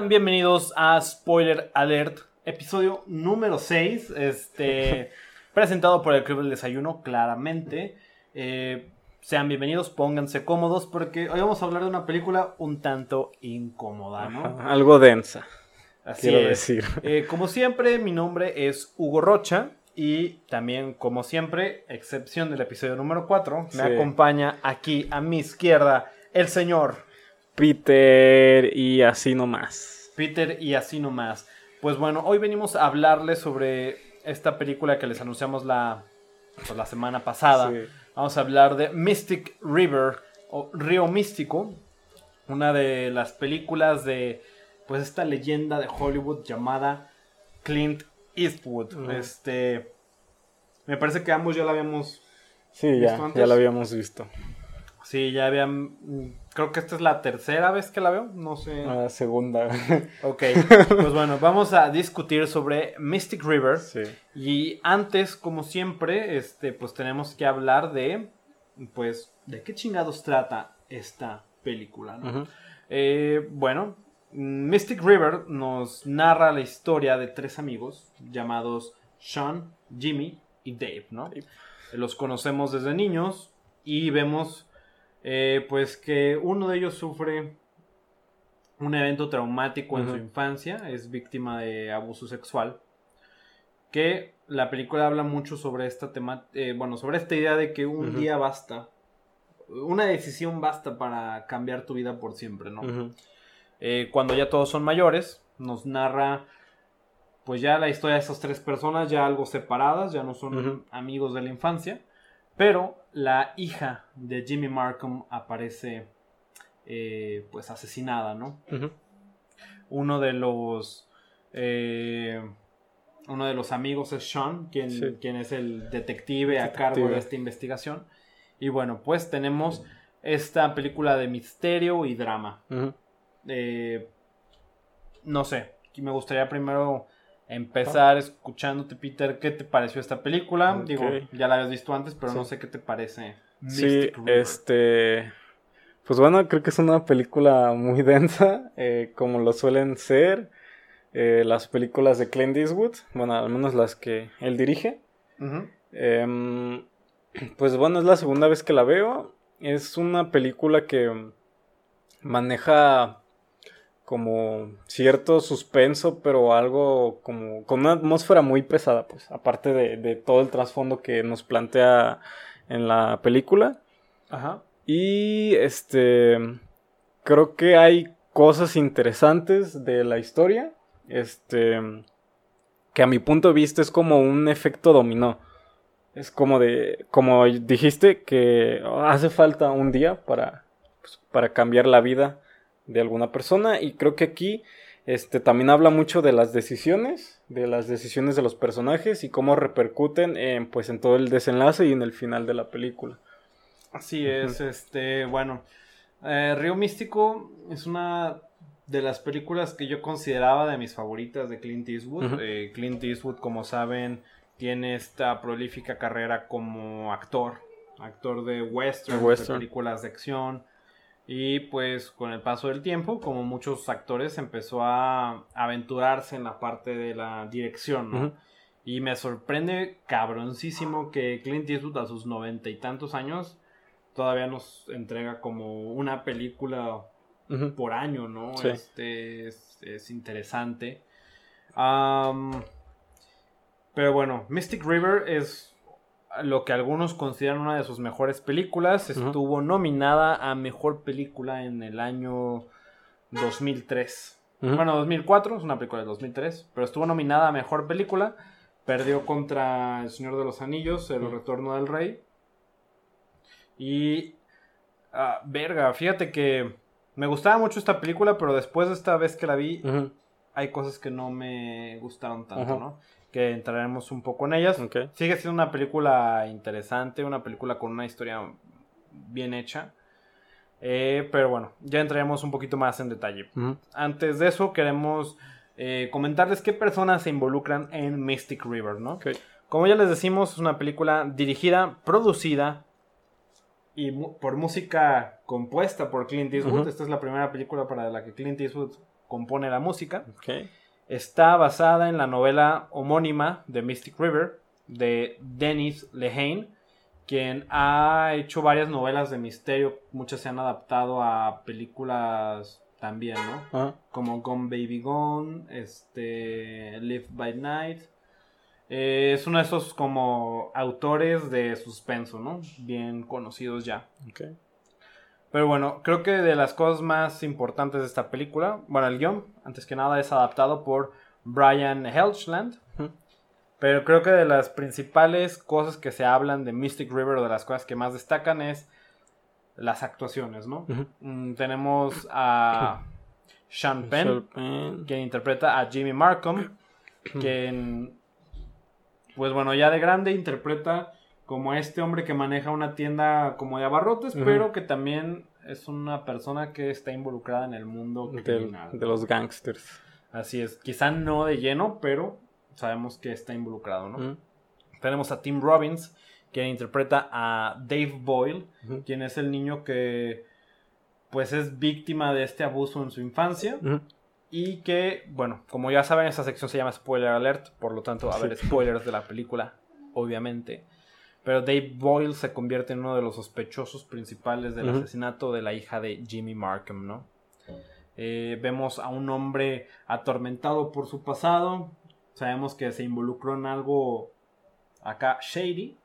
Sean bienvenidos a Spoiler Alert, episodio número 6, este, presentado por el Club del Desayuno, claramente. Eh, sean bienvenidos, pónganse cómodos, porque hoy vamos a hablar de una película un tanto incómoda, ¿no? Ajá, algo densa. Así quiero es. decir. Eh, como siempre, mi nombre es Hugo Rocha. Y también, como siempre, excepción del episodio número 4, me acompaña aquí a mi izquierda el señor Peter y así nomás. Peter y así nomás. Pues bueno, hoy venimos a hablarles sobre esta película que les anunciamos la, pues, la semana pasada. Sí. Vamos a hablar de Mystic River o Río Místico, una de las películas de pues esta leyenda de Hollywood llamada Clint Eastwood. Este me parece que ambos ya la habíamos Sí, ¿Visto ya, antes? ya lo habíamos visto. Sí, ya habían creo que esta es la tercera vez que la veo, no sé. La segunda. Ok, pues bueno, vamos a discutir sobre Mystic River. sí. Y antes, como siempre, este, pues tenemos que hablar de, pues, de qué chingados trata esta película, ¿no? Eh, bueno, Mystic River nos narra la historia de tres amigos llamados Sean, Jimmy y Dave, ¿no? Dave. Los conocemos desde niños y vemos, eh, pues, que uno de ellos sufre un evento traumático en su infancia, es víctima de abuso sexual, que la película habla mucho sobre esta tema, eh, bueno, sobre esta idea de que un día basta, una decisión basta para cambiar tu vida por siempre, ¿no? Eh, cuando ya todos son mayores, nos narra pues ya la historia de esas tres personas ya algo separadas, ya no son amigos de la infancia, pero la hija de Jimmy Markham aparece eh, pues asesinada, ¿no? Uno de los eh, uno de los amigos es Sean, quien, Sí. quien es el detective, a cargo de esta investigación. Y bueno, pues tenemos esta película de misterio y drama. Eh, no sé, me gustaría primero empezar escuchándote, Peter, ¿qué te pareció esta película? Digo, ya la habías visto antes, pero Sí. no sé qué te parece. Sí, este. Pues bueno, creo que es una película muy densa, eh, como lo suelen ser eh, las películas de Clint Eastwood, bueno, al menos las que él dirige. Em, pues bueno, es la segunda vez que la veo. Es una película que maneja como cierto suspenso, pero algo como con una atmósfera muy pesada, pues, aparte de, de todo el trasfondo que nos plantea en la película. Ajá. Y este creo que hay cosas interesantes de la historia. Este que a mi punto de vista es como un efecto dominó. Es como de como dijiste que hace falta un día para pues, para cambiar la vida de alguna persona y creo que aquí este también habla mucho de las decisiones, de las decisiones de los personajes y cómo repercuten en pues en todo el desenlace y en el final de la película. Así es, este, bueno, eh, Río Místico es una de las películas que yo consideraba de mis favoritas de Clint Eastwood. Eh, Clint Eastwood, como saben, tiene esta prolífica carrera como actor, actor de western. de películas de acción. Y pues con el paso del tiempo, como muchos actores, empezó a aventurarse en la parte de la dirección, ¿no? Y me sorprende cabroncísimo que Clint Eastwood a sus noventa y tantos años todavía nos entrega como una película por año, ¿no? Sí. Este es, es interesante. Pero bueno, Mystic River es lo que algunos consideran una de sus mejores películas. Estuvo nominada a mejor película en el año 2003. Ujú. Bueno, 2004, es una película de 2003, pero estuvo nominada a Mejor Película. Perdió contra El Señor de los Anillos, El. Retorno del Rey. Y... ah, verga, fíjate que me gustaba mucho esta película, pero después de esta vez que la vi, hay cosas que no me gustaron tanto. ¿no? Que entraremos un poco en ellas. Sigue siendo una película interesante, una película con una historia bien hecha. Eh, pero bueno, ya entraremos un poquito más en detalle. Antes de eso, queremos eh, comentarles qué personas se involucran en Mystic River, ¿no? Como ya les decimos, es una película dirigida, producida y mu- por música compuesta por Clint Eastwood. Esta es la primera película para la que Clint Eastwood compone la música. Está basada en la novela homónima de Mystic River de Dennis Lehane, quien ha hecho varias novelas de misterio. Muchas se han adaptado a películas también, ¿no? Ah, Como Gone Baby Gone, este, Live by Night. Eh, es uno de esos como autores de suspenso, ¿no? Bien conocidos ya. ok. Pero bueno, creo que de las cosas más importantes de esta película, bueno, el guion, antes que nada, es adaptado por Brian Helgeland. Pero creo que de las principales cosas que se hablan de Mystic River o de las cosas que más destacan es las actuaciones, ¿no? Mm, tenemos a Sean Penn, Sean Penn. quien interpreta a Jimmy Markham, quien, pues bueno, ya de grande interpreta como este hombre que maneja una tienda como de abarrotes, pero que también es una persona que está involucrada en el mundo criminal. de los gangsters. Así es, quizá no de lleno, pero sabemos que está involucrado, ¿no? Tenemos a Tim Robbins, quien interpreta a Dave Boyle, quien es el niño que pues es víctima de este abuso en su infancia y que, bueno, como ya saben, esta sección se llama Spoiler Alert, por lo tanto, a ver, spoilers de la película, obviamente. Pero Dave Boyle se convierte en uno de los sospechosos principales del asesinato de la hija de Jimmy Markham, ¿no? Eh, vemos a un hombre atormentado por su pasado. Sabemos que se involucró en algo acá shady,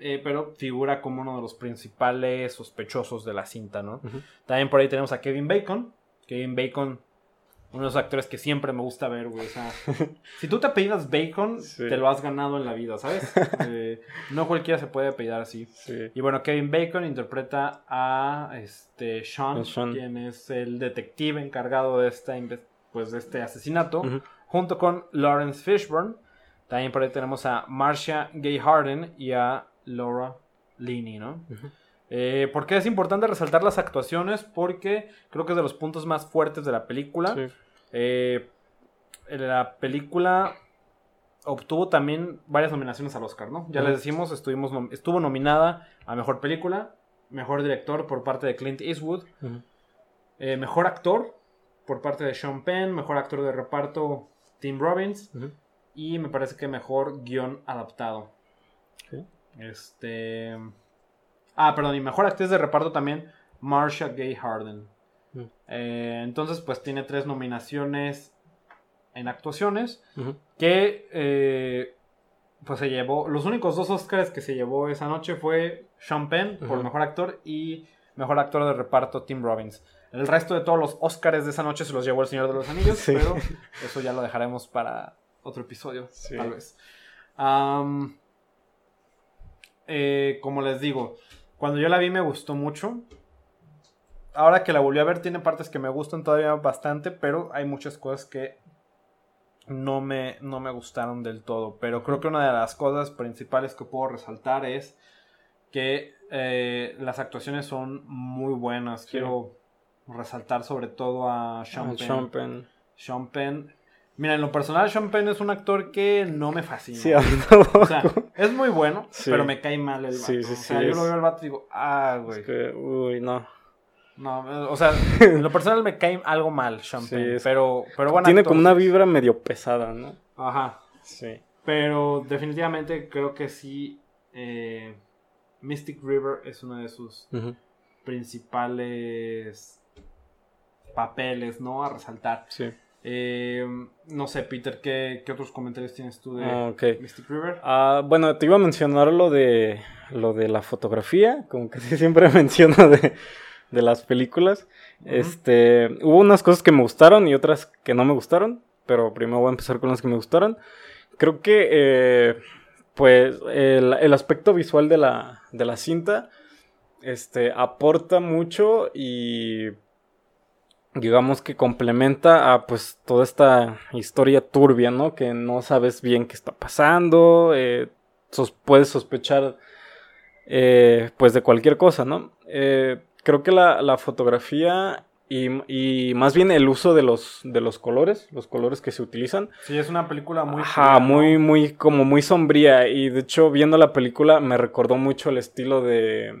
eh, pero figura como uno de los principales sospechosos de la cinta, ¿no? También por ahí tenemos a Kevin Bacon. Kevin Bacon, uno de los actores que siempre me gusta ver, güey. O sea, si tú te apellidas Bacon, Sí. te lo has ganado en la vida, ¿sabes? Eh, no cualquiera se puede apellidar así. Sí. Y bueno, Kevin Bacon interpreta a este Sean, quien es el detective encargado de esta pues de este asesinato, junto con Lawrence Fishburne. También por ahí tenemos a Marcia Gay Harden y a Laura Linney, ¿no? Ujú. Eh, ¿Por qué es importante resaltar las actuaciones? Porque creo que es de los puntos más fuertes de la película. Sí. Eh, la película obtuvo también varias nominaciones al Oscar, ¿no? Ya les decimos, estuvimos nom- estuvo nominada a Mejor Película, Mejor Director por parte de Clint Eastwood, eh, Mejor Actor por parte de Sean Penn, Mejor Actor de Reparto Tim Robbins y me parece que Mejor Guión Adaptado. Ok. Este... Ah, perdón, y Mejor Actriz de Reparto también Marsha Gay Harden. Mm. Eh, entonces, pues tiene tres nominaciones en actuaciones. Que eh, pues se llevó. Los únicos dos Oscars que se llevó esa noche fue Sean Penn por mejor actor y mejor actor de reparto Tim Robbins. El resto de todos los Oscars de esa noche se los llevó el Señor de los Anillos, Sí. pero eso ya lo dejaremos para otro episodio, Sí. tal vez. Eh, como les digo, cuando yo la vi me gustó mucho. Ahora que la volví a ver, tiene partes que me gustan todavía bastante, pero hay muchas cosas que no me, no me gustaron del todo. Pero creo que una de las cosas principales que puedo resaltar es que eh, las actuaciones son muy buenas. Sí. Quiero resaltar sobre todo a Sean Penn. Sean Penn. Sean Penn. Mira, en lo personal, Sean Penn es un actor que no me fascina. Sí. O sea, es muy bueno, Sí. pero me cae mal el vato. Sí, sí, o sea, yo es- lo veo al vato y digo, ah, güey. Es que, uy, no. No, o sea, en lo personal me cae algo mal Penn, es- pero, pero bueno. Tiene como una vibra medio pesada, ¿no? Ajá. Sí. Pero definitivamente creo que sí. eh, Mystic River es uno de sus principales papeles, ¿no? A resaltar. Sí. Eh, no sé, Peter, ¿qué, qué otros comentarios tienes tú de Ah, ok. Mystic River? Ah, bueno, te iba a mencionar lo de lo de la fotografía, como que sí siempre menciono de, de las películas. Este, hubo unas cosas que me gustaron y otras que no me gustaron, pero primero voy a empezar con las que me gustaron. Creo que, eh, pues, el, el aspecto visual de la, de la cinta, este, aporta mucho y digamos que complementa a pues toda esta historia turbia, ¿no? Que no sabes bien qué está pasando, eh, sos- puedes sospechar eh, pues de cualquier cosa, ¿no? Eh, creo que la, la fotografía y, y más bien el uso de los, de los colores, los colores que se utilizan, Sí, es una película muy... Ajá, fría, ¿no? muy, muy, como muy sombría. Y de hecho, viendo la película, me recordó mucho el estilo de.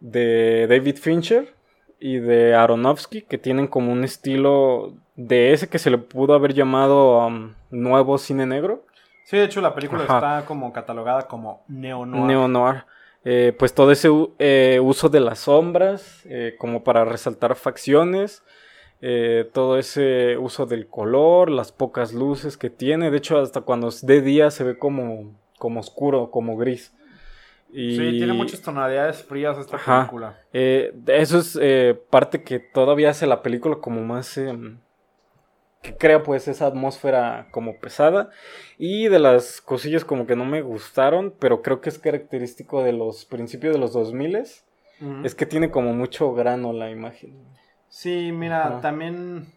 de David Fincher. Y de Aronofsky, que tienen como un estilo de ese que se le pudo haber llamado um, nuevo cine negro. Sí, de hecho la película está como catalogada como neo-noir. Neo-noir. Eh, pues todo ese eh, uso de las sombras eh, como para resaltar facciones, todo ese uso del color, las pocas luces que tiene, de hecho hasta cuando es de día se ve como, como oscuro, como gris. Y... Sí, tiene muchas tonalidades frías esta película. eso es parte que todavía hace la película como más em, que crea pues esa atmósfera como pesada y de las cosillas como que no me gustaron, pero creo que es característico de los principios de los 2000 es que tiene como mucho grano la imagen. Sí, mira, también...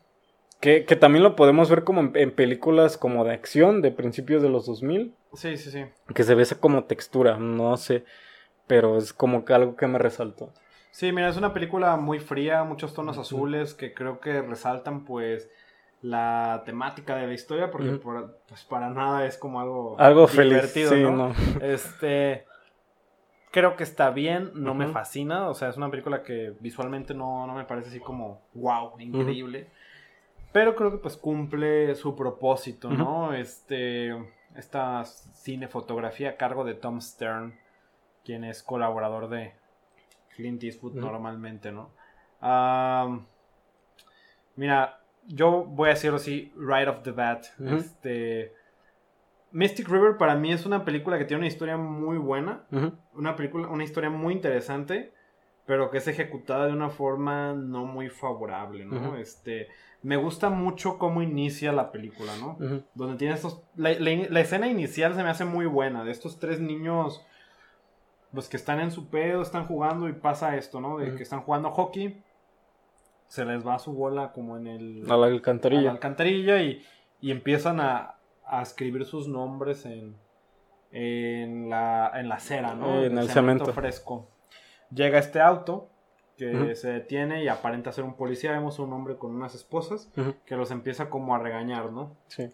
Que, también lo podemos ver como en, películas como de acción de principios de los 2000. Sí, sí, sí. Que se ve esa como textura, no sé, pero es como que algo que me resaltó. Sí, mira, es una película muy fría, muchos tonos azules que creo que resaltan pues la temática de la historia, porque pues para nada es como algo, algo divertido, ¿no? Este creo que está bien, no me fascina, o sea, es una película que visualmente no, me parece así como wow, increíble. Pero creo que pues cumple su propósito, ¿no? Este esta cinefotografía a cargo de Tom Stern, quien es colaborador de Clint Eastwood normalmente, ¿no? mira, yo voy a decirlo así, right off the bat. Este. Mystic River para mí es una película que tiene una historia muy buena. Una película, una historia muy interesante. Pero que es ejecutada de una forma no muy favorable, ¿no? Este. Me gusta mucho cómo inicia la película, ¿no? Donde tiene estos. La, escena inicial se me hace muy buena. De estos tres niños. Pues que están en su pedo, están jugando y pasa esto, ¿no? De que están jugando hockey se les va su bola como en el... A la alcantarilla. A la alcantarilla y, y empiezan a, a, escribir sus nombres en, en, la, en la acera, ¿no? en, el, cemento. fresco. Llega este auto que se detiene y aparenta ser un policía. Vemos a un hombre con unas esposas que los empieza como a regañar, ¿no? Sí.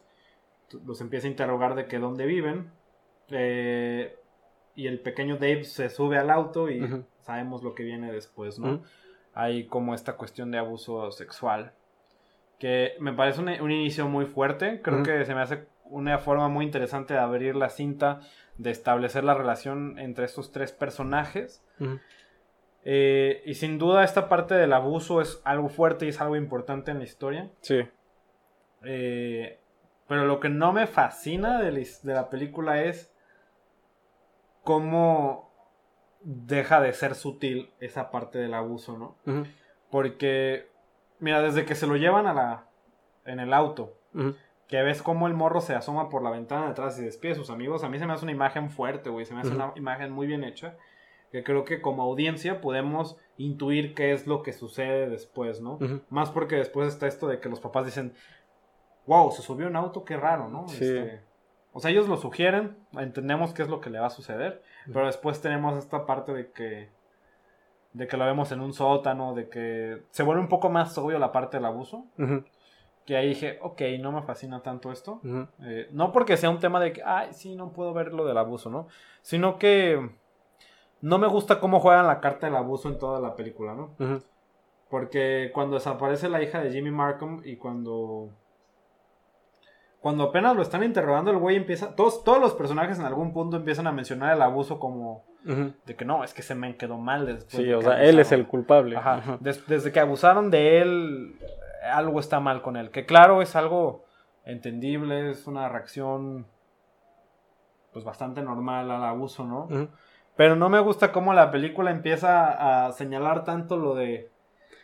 Los empieza a interrogar de que dónde viven. Eh, y el pequeño Dave se sube al auto y sabemos lo que viene después, ¿no? hay como esta cuestión de abuso sexual. Que me parece un, inicio muy fuerte. Creo que se me hace una forma muy interesante de abrir la cinta, de establecer la relación entre estos tres personajes. Eh, y sin duda esta parte del abuso es algo fuerte y es algo importante en la historia. Sí. Eh, pero lo que no me fascina de de la película es cómo deja de ser sutil esa parte del abuso, ¿no? Porque, mira, desde que se lo llevan a la. en el auto, que ves cómo el morro se asoma por la ventana de atrás y despide a sus amigos, a mí se me hace una imagen fuerte, güey, se me hace una imagen muy bien hecha. Que creo que como audiencia podemos intuir qué es lo que sucede después, ¿no? Más porque después está esto de que los papás dicen, wow, se subió un auto, qué raro, ¿no? Sí. Este, o sea, ellos lo sugieren, entendemos qué es lo que le va a suceder, pero después tenemos esta parte de que de que lo vemos en un sótano, de que se vuelve un poco más obvio la parte del abuso. Que ahí dije, ok, no me fascina tanto esto. Eh, no porque sea un tema de que, ay, sí, no puedo ver lo del abuso, ¿no? Sino que no me gusta cómo juegan la carta del abuso en toda la película, ¿no? Porque cuando desaparece la hija de Jimmy Markham y cuando cuando apenas lo están interrogando, el güey empieza. Todos, todos los personajes en algún punto empiezan a mencionar el abuso como. De que no, es que se me quedó mal después. Sí, o sea, él es el culpable. Ajá. desde que abusaron de él, algo está mal con él. Que claro, es algo entendible, es una reacción. Pues bastante normal al abuso, ¿no? Pero no me gusta cómo la película empieza a señalar tanto lo de.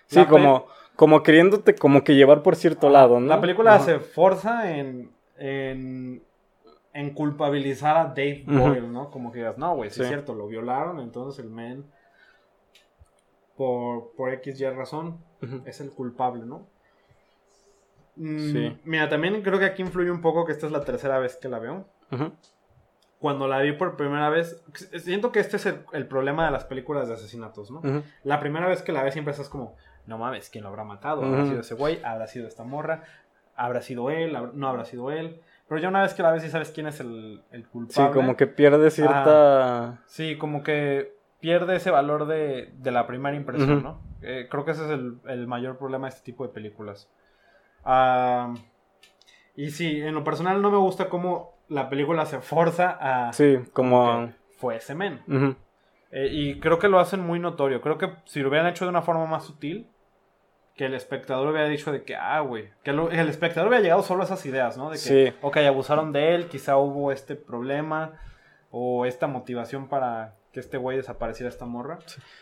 Sí, como como queriéndote como que llevar por cierto lado, ¿no? La película se forza en, en, culpabilizar a Dave Boyle, ¿no? Como que digas, no, güey, sí, es cierto, lo violaron, entonces el men, por, por X y razón, es el culpable, ¿no? Mm, sí. Mira, también creo que aquí influye un poco que esta es la tercera vez que la veo. Cuando la vi por primera vez, siento que este es el, problema de las películas de asesinatos, ¿no? La primera vez que la ves siempre estás como, no mames, ¿quién lo habrá matado? ¿Habrá sido ese güey? ¿Habrá sido esta morra? ¿Habrá sido él? ¿No habrá sido él? Pero ya una vez que la ves y sabes quién es el, culpable. Sí, como que pierde cierta... sí, como que pierde ese valor de, de la primera impresión. ¿no? Eh, creo que ese es el, el mayor problema de este tipo de películas. Ah, y sí, en lo personal no me gusta cómo la película se forza a... Sí, como... Fue ese men. Eh, y creo que lo hacen muy notorio. Creo que si lo hubieran hecho de una forma más sutil, que el espectador hubiera dicho de que, ah, güey, que lo- el espectador hubiera llegado solo a esas ideas, ¿no? De que, Sí. ok, abusaron de él, quizá hubo este problema o esta motivación para que este güey desapareciera esta morra.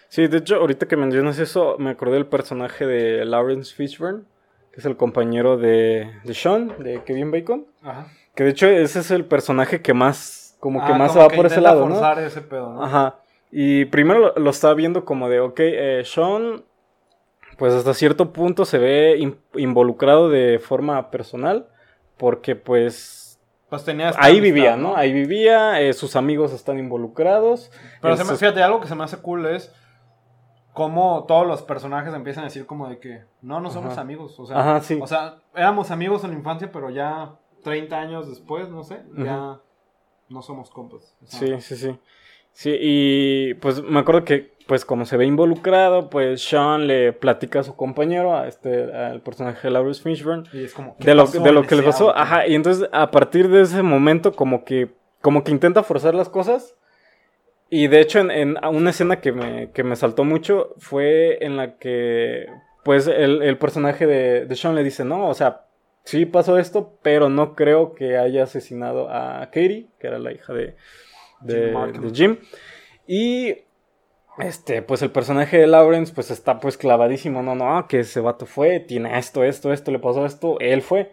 Sí, de hecho, ahorita que mencionas eso, me acordé del personaje de Lawrence Fishburne, que es el compañero de, de Sean, de Kevin Bacon. Ajá. Que de hecho ese es el personaje que más, como que Ah, más como va que por ese lado, ¿no? ese pedo, ¿no? Ajá. Y primero lo, estaba viendo como de, ok, eh, Sean, pues hasta cierto punto se ve in- involucrado de forma personal, porque pues Pues tenía esta ahí amistad, vivía, ¿no? Ahí vivía, eh, sus amigos están involucrados. Pero se me- fíjate, algo que se me hace cool es cómo todos los personajes empiezan a decir como de que no, no somos Ajá. amigos. O sea, Ajá, sí. o sea, éramos amigos en la infancia, pero ya 30 años después, no sé, ya no somos compas. Sí, sí, sí. Sí, y pues me acuerdo que, pues como se ve involucrado, pues Sean le platica a su compañero, a este, al personaje de Lawrence Fishburne, Y es como, ¿qué de lo, de que le pasó. auto? Ajá, y entonces a partir de ese momento como que, como que intenta forzar las cosas. Y de hecho en, en una escena que me, que me saltó mucho fue en la que, pues el, el personaje de, de Sean le dice, no, o sea, sí pasó esto, pero no creo que haya asesinado a Katie, que era la hija de, de, Jim Markham. de Jim. Y este, pues el personaje de Lawrence, pues está pues clavadísimo, no, no, que ese vato fue, tiene esto, esto, esto, le pasó esto, él fue.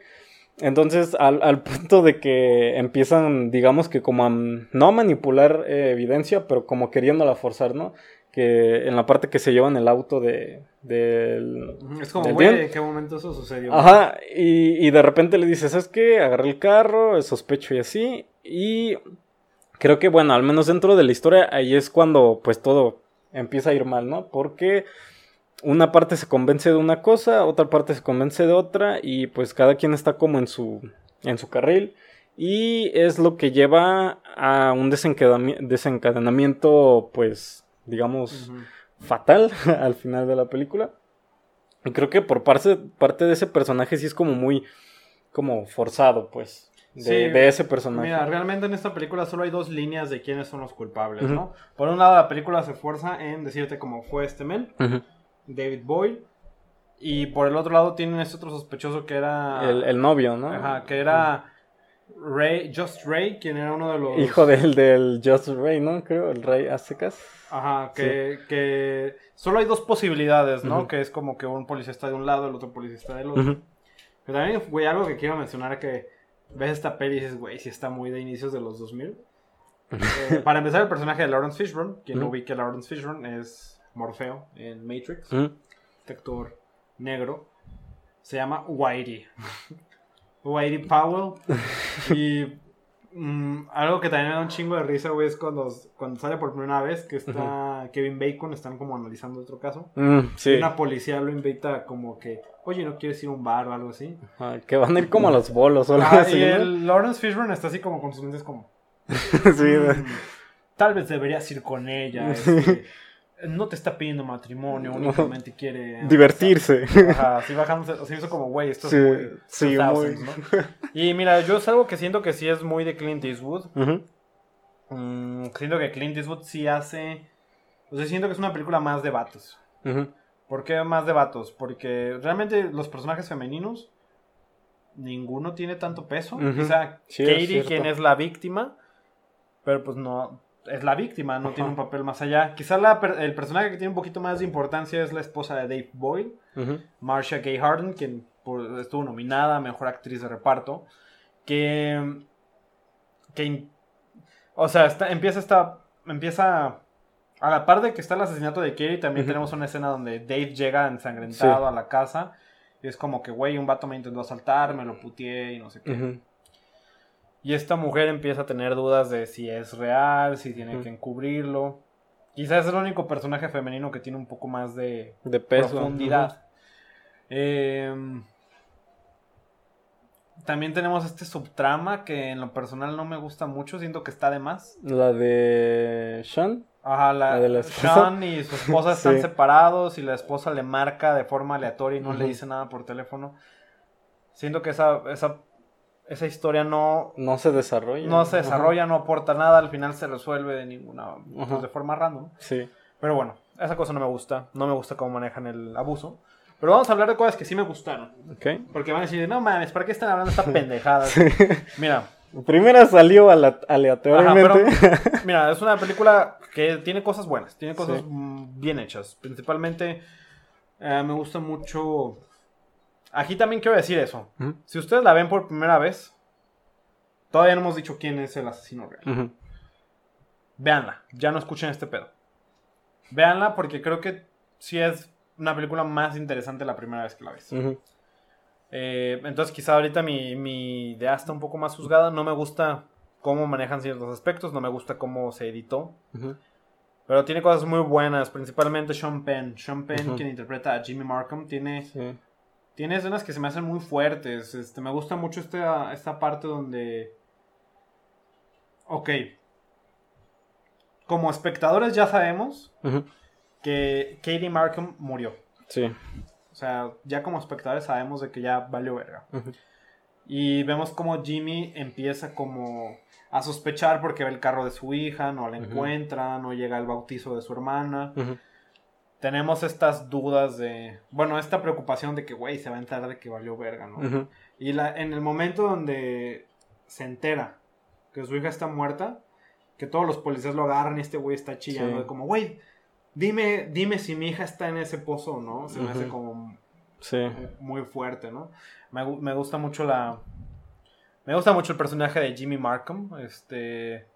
Entonces, al, al punto de que empiezan, digamos que como a no a manipular eh, evidencia, pero como queriéndola forzar, ¿no? Que en la parte que se llevan el auto de, del... Es como, güey. ¿en qué momento eso sucedió? Ajá, y, y de repente le dices, ¿sabes qué? Agarré el carro, sospecho y así. Y creo que, bueno, al menos dentro de la historia, ahí es cuando pues todo empieza a ir mal, ¿no? Porque una parte se convence de una cosa, otra parte se convence de otra, y pues cada quien está como en su, en su carril. Y es lo que lleva a un desencadenamiento, pues, digamos, fatal al final de la película. Y creo que por parte, parte de ese personaje sí es como muy como forzado, pues. De, Sí, de ese personaje. Mira, realmente en esta película solo hay dos líneas de quiénes son los culpables. ¿no? Por un lado, la película se esfuerza en decirte cómo fue este men. David Boyle. Y por el otro lado tienen este otro sospechoso que era... el, el novio, ¿no? Ajá, que era Ray, Just Ray, quien era uno de los... Hijo del, del Just Rey, ¿no? Creo, el rey aztecas. Ajá, que, que solo hay dos posibilidades, ¿no? Que es como que un policía está de un lado, el otro policía está del otro. Pero también, güey, algo que quiero mencionar que ves esta peli y dices, güey, sí está muy de inicios de los 2000. Eh, para empezar, el personaje de Lawrence Fishburne, quien no Ujú. ubique a Lawrence Fishburne, es Morfeo en Matrix, este actor negro. Se llama Whitey. Whitey Powell. Y mm, algo que también me da un chingo de risa, güey, es cuando, cuando sale por primera vez que está Kevin Bacon, están como analizando otro caso. Mm, Y una policía lo invita como que, oye, ¿no quieres ir a un bar o algo así? Ajá, que van a ir como a los bolos o algo Ah, así, y el Lawrence Fishburne está así como con sus lentes como... sí, "Mm, tal vez deberías ir con ella. este, no te está pidiendo matrimonio, únicamente quiere... divertirse. Ajá, así bajándose, así hizo como, güey, esto Sí, es muy... sí, 2000s, muy- ¿no? Y mira, yo es algo que siento que sí es muy de Clint Eastwood. Mm, siento que Clint Eastwood sí hace... O sea, siento que es una película más de vatos. ¿Por qué más de vatos? Porque realmente los personajes femeninos, ninguno tiene tanto peso. Ujú. Quizá Sí, es Katie, quien es la víctima, pero pues no, es la víctima, no tiene un papel más allá. Quizá la el personaje que tiene un poquito más de importancia es la esposa de Dave Boyle. Marcia Gay Harden, quien por- estuvo nominada a Mejor Actriz de Reparto, que... que o sea, está- empieza esta... Empieza... A la par de que está el asesinato de Katie, también tenemos una escena donde Dave llega ensangrentado Sí. a la casa. Y es como que, güey, un vato me intentó asaltar, me lo puteé y no sé qué. Y esta mujer empieza a tener dudas de si es real, si tiene que encubrirlo. Quizás es el único personaje femenino que tiene un poco más de, De peso. profundidad. Em, también tenemos este subtrama que en lo personal no me gusta mucho, siento que está de más. La de Sean. Ajá, la, La de la esposa. Sean y su esposa están Sí. separados y la esposa le marca de forma aleatoria y no le dice nada por teléfono. Siento que esa, esa, esa historia no, No se desarrolla. no se Ajá. desarrolla, no aporta nada, al final se resuelve de ninguna, pues, de forma random. Sí. Pero bueno, esa cosa no me gusta, no me gusta cómo manejan el abuso. Pero vamos a hablar de cosas que sí me gustaron. Ok. Porque van a decir, no mames, ¿para qué están hablando esta pendejada? Mira, Primera salió Ajá, aleatoriamente. pero, mira, es una película que tiene cosas buenas, tiene cosas Sí. mm, bien hechas. Principalmente eh, me gusta mucho... Aquí también quiero decir eso. Si ustedes la ven por primera vez, todavía no hemos dicho quién es el asesino real. ujú. Véanla, ya no escuchen este pedo. Véanla porque creo que sí es una película más interesante la primera vez que la ves. Eh, entonces quizá ahorita mi, mi idea está un poco más juzgada. No me gusta cómo manejan ciertos aspectos, no me gusta cómo se editó. Pero tiene cosas muy buenas, principalmente Sean Penn. Sean Penn, quien interpreta a Jimmy Markham, tiene, Sí. Tiene escenas que se me hacen muy fuertes. Este, me gusta mucho esta, esta parte donde... Ok. Como espectadores ya sabemos que Katie Markham murió. Sí. O sea, ya como espectadores sabemos de que ya valió verga. Y vemos como Jimmy empieza como a sospechar porque ve el carro de su hija, no la encuentra, no llega al bautizo de su hermana. Ujú. Tenemos estas dudas de, bueno, esta preocupación de que, güey, se va a enterar de que valió verga, ¿no? Y la, en el momento donde se entera que su hija está muerta, que todos los policías lo agarran y este güey está chillando Sí. de como, güey, dime, dime si mi hija está en ese pozo o no. Se me hace como Sí. muy fuerte, ¿no? Me, me gusta mucho la... Me gusta mucho el personaje de Jimmy Markham, este...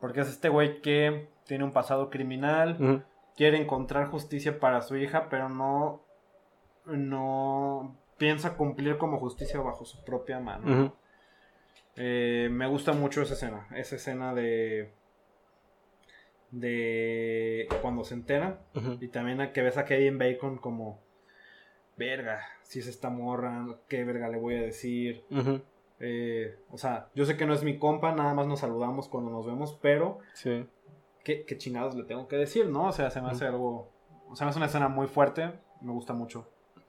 Porque es este güey que tiene un pasado criminal, Ujú. Quiere encontrar justicia para su hija, pero no... No piensa cumplir como justicia bajo su propia mano. Eh, me gusta mucho esa escena, esa escena de... De cuando se entera. Y también a que ves a Kevin Bacon como, verga, si es esta morra, qué verga le voy a decir. Eh, o sea, yo sé que no es mi compa, nada más nos saludamos cuando nos vemos, pero Sí. ¿Qué, qué chingados le tengo que decir, no? O sea, se me hace algo, o sea, me hace una escena muy fuerte, me gusta mucho.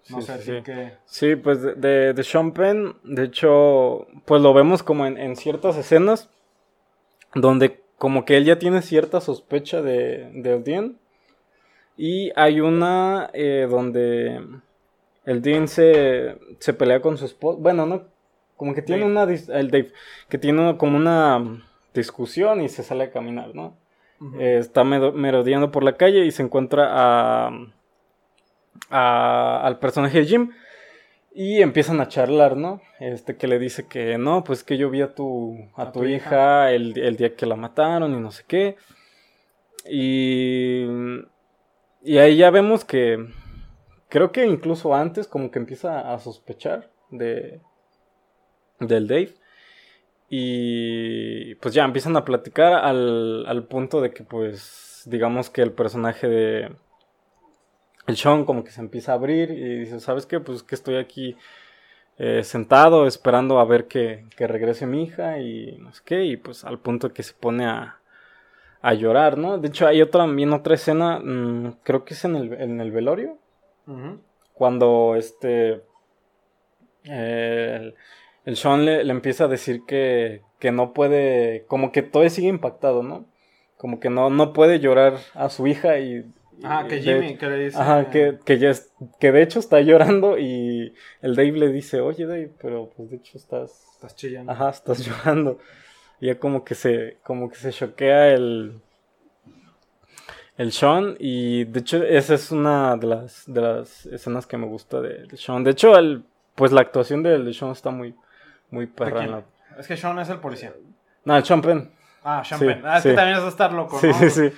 No Sí, sé, sí, que... Sí, pues de, de, de Sean Penn, de hecho, pues lo vemos como en, en ciertas escenas donde como que él ya tiene cierta sospecha de, del Dean. Y hay una eh, donde el Dean se, se pelea con su esposa. Bueno, no, como que tiene Dave. una... El Dave, que tiene como una discusión y se sale a caminar, ¿no? Eh, está merodeando por la calle y se encuentra a, a- al personaje de Jim y empiezan a charlar, ¿no? Este que le dice que no, pues que yo vi a tu, a A tu, tu hija, hija. el, el día que la mataron y no sé qué. Y, y ahí ya vemos que creo que incluso antes como que empieza a sospechar de del Dave. Y pues ya empiezan a platicar al, al punto de que pues digamos que el personaje de el Sean como que se empieza a abrir y dice, ¿sabes qué? Pues que estoy aquí eh, sentado esperando a ver que, que regrese mi hija y no sé qué. Y pues al punto que se pone a, a llorar, ¿no? De hecho hay otra, también otra escena, mm, creo que es en el, en el velorio cuando este eh, el, el Sean le, le empieza a decir que, que no puede, como que todavía sigue impactado, ¿no? Como que no, no puede llorar a su hija y... Ah, que Jimmy, hecho- que le dice... Ajá, que, que ya es, que de hecho está llorando y el Dave le dice, oye Dave, pero pues de hecho estás, Estás chillando. ajá, estás llorando. Y ya como que se, como que se choquea el, el Sean y de hecho esa es una de las, de las escenas que me gusta de, de Sean. De hecho, el, pues la actuación de Sean está muy, muy ¿De perra. quién? en la- Es que Sean es el policía. No, el Sean Penn. Ah, Sean Sí, Penn. Ah, es sí. que también es estar loco, Sí, ¿no? sí, sí.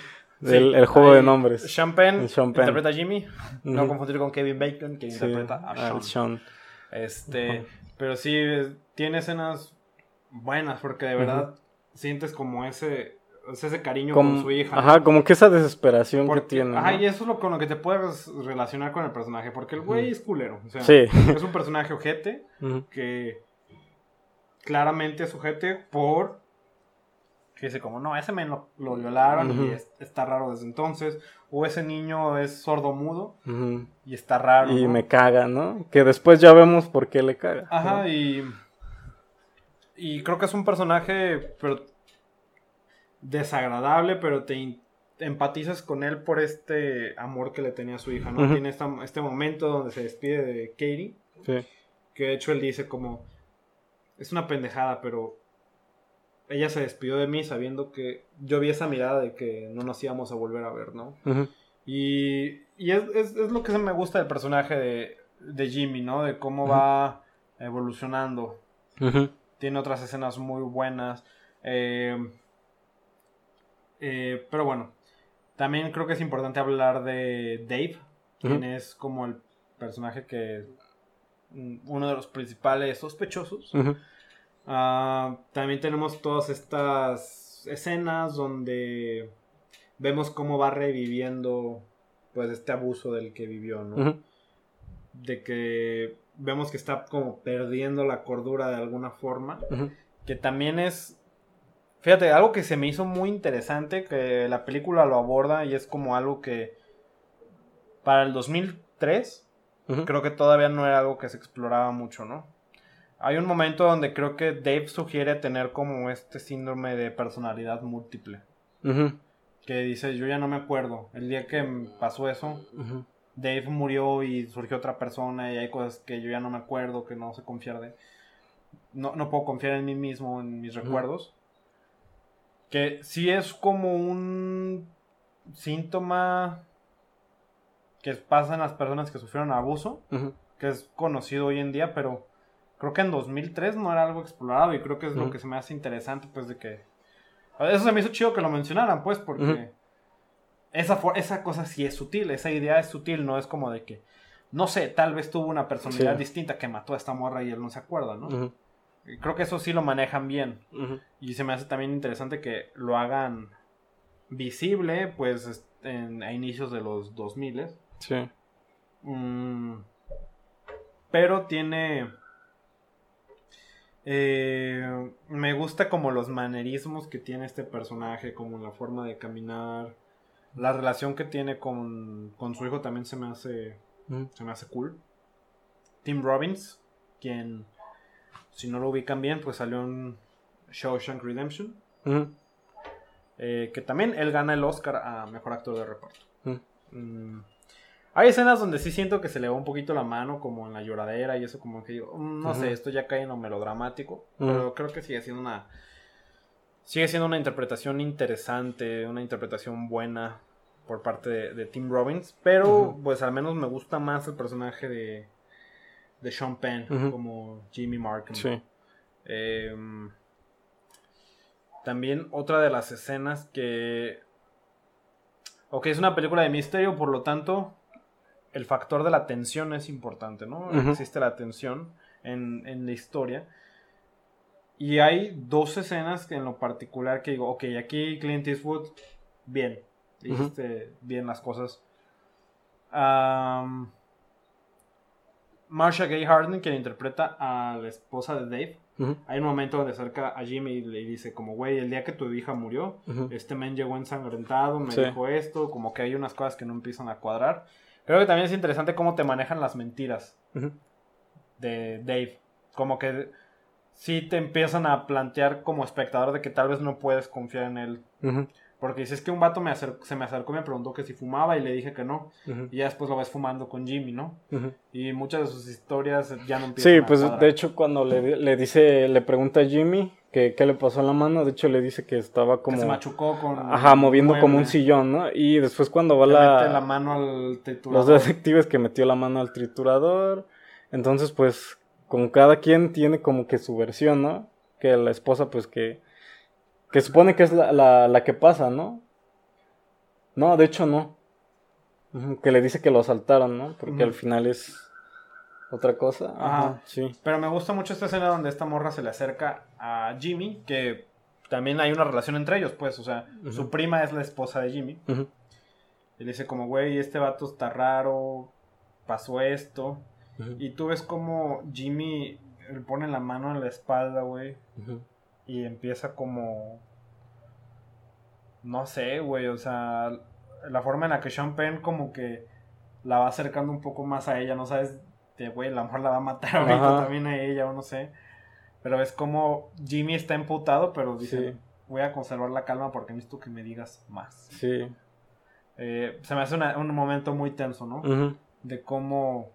Sí, El, el juego de nombres. Sean Penn, El Sean Penn. interpreta a Jimmy. No confundir con Kevin Bacon, que interpreta a Sean. Sean. Este, pero sí, tiene escenas buenas, porque de verdad sientes como ese, ese cariño Como- con su hija. Ajá, como que esa desesperación Porque- que tiene. Ajá, ¿no? y eso es lo con lo que te puedes relacionar con el personaje, porque el güey es culero. O sea, Sí. es un personaje ojete que claramente es ojete por que dice como, no, ese men lo, lo violaron y es- está raro desde entonces. O ese niño es sordo mudo y está raro. Y ¿no? me caga, ¿no? Que después ya vemos por qué le caga. Ajá, y. Y creo que es un personaje pero, desagradable, pero te empatizas con él por este amor que le tenía a su hija, ¿no? Tiene esta- este momento donde se despide de Katie, Sí. que de hecho él dice como. Es una pendejada, pero. Ella se despidió de mí sabiendo que yo vi esa mirada de que no nos íbamos a volver a ver, ¿no? Y, y es, es- es lo que me gusta del personaje de, de Jimmy, ¿no? De cómo va evolucionando. Tiene otras escenas muy buenas. eh, eh, pero bueno, también creo que es importante hablar de Dave, quien es como el personaje que... Uno de los principales sospechosos. Ah, también tenemos todas estas escenas donde vemos cómo va reviviendo pues este abuso del que vivió, ¿no? De que vemos que está como perdiendo la cordura de alguna forma, que también es fíjate, algo que se me hizo muy interesante que la película lo aborda y es como algo que para el 2003 Creo que todavía no era algo que se exploraba mucho, ¿no? Hay un momento donde creo que Dave sugiere tener como este síndrome de personalidad múltiple. Que dice, yo ya no me acuerdo. El día que pasó eso. Dave murió y surgió otra persona y hay cosas que yo ya no me acuerdo, que no sé confiar de... No, no puedo confiar en mí mismo, en mis recuerdos. Que sí es como un síntoma que pasa en las personas que sufrieron abuso que es conocido hoy en día, pero creo que en 2003 no era algo explorado y creo que es lo que se me hace interesante, pues de que... Eso se me hizo chido que lo mencionaran, pues, porque esa, esa cosa sí es sutil, esa idea es sutil, no es como de que, no sé, tal vez tuvo una personalidad Sí. distinta que mató a esta morra y él no se acuerda, ¿no? Creo que eso sí lo manejan bien. Y se me hace también interesante que lo hagan visible, pues, en- a inicios de los 2000 Sí. Mm, pero tiene. eh, me gusta como los manerismos que tiene este personaje, como la forma de caminar. La relación que tiene con, con su hijo también se me hace. Ujú. Se me hace cool. Tim Robbins, quien, si no lo ubican bien, pues salió en Shawshank Redemption. Ujú. eh, que también él gana el Oscar a mejor actor de reparto. Mm, Hay escenas donde sí siento que se le va un poquito la mano, como en la lloradera y eso, como que digo, "Mm, no sé, esto ya cae en lo melodramático, pero creo que sigue siendo una. Sigue siendo una interpretación interesante, una interpretación buena por parte de, de Tim Robbins, pero pues al menos me gusta más el personaje de, de Sean Penn como Jimmy Markham. Sí. Em, también otra de las escenas que... Ok, es una película de misterio, por lo tanto, el factor de la tensión es importante, ¿no? Existe la tensión en, en la historia. Y hay dos escenas que en lo particular que digo, ok, aquí Clint Eastwood, bien, hiciste bien las cosas. Am, Marsha Gay Harden, quien interpreta a la esposa de Dave, hay un momento donde acerca a Jimmy y le dice como, güey, el día que tu hija murió, este men llegó ensangrentado, me Sí. dijo esto, como que hay unas cosas que no empiezan a cuadrar. Creo que también es interesante cómo te manejan las mentiras de Dave. Como que sí te empiezan a plantear como espectador de que tal vez no puedes confiar en él. Porque dices que un vato me se me acercó y me preguntó que si fumaba y le dije que no. Y ya después lo ves fumando con Jimmy, ¿no? Y muchas de sus historias ya no empiezan Sí, pues de hecho cuando le, le dice, le pregunta a Jimmy que le pasó en la mano, de hecho le dice que estaba Que como... se machucó con... Ajá, moviendo como un sillón, ¿no? Y después cuando va la... mete la mano al triturador. los detectives que metió la mano al triturador. Entonces, pues, como cada quien tiene como que su versión, ¿no? Que la esposa, pues, que... Que supone que es la, la, la que pasa, ¿no? No, de hecho no. Que le dice que lo asaltaron, ¿no? Porque al final es otra cosa. Ajá, Ajá. sí. Pero me gusta mucho esta escena donde esta morra se le acerca a Jimmy, que también hay una relación entre ellos, pues, o sea, su prima es la esposa de Jimmy. Ujú, Y le dice como, güey, este vato está raro, pasó esto. Y tú ves como Jimmy le pone la mano en la espalda, güey, y empieza como No sé, güey, o sea, la forma en la que Sean Penn como que la va acercando un poco más a ella, no sabes, de güey, a lo mejor la va a matar ahorita Ajá. también a ella o no sé. Pero es como Jimmy está emputado, pero dice, Sí. voy a conservar la calma porque necesito que me digas más. Sí. Eh, se me hace una- un momento muy tenso, ¿no? De cómo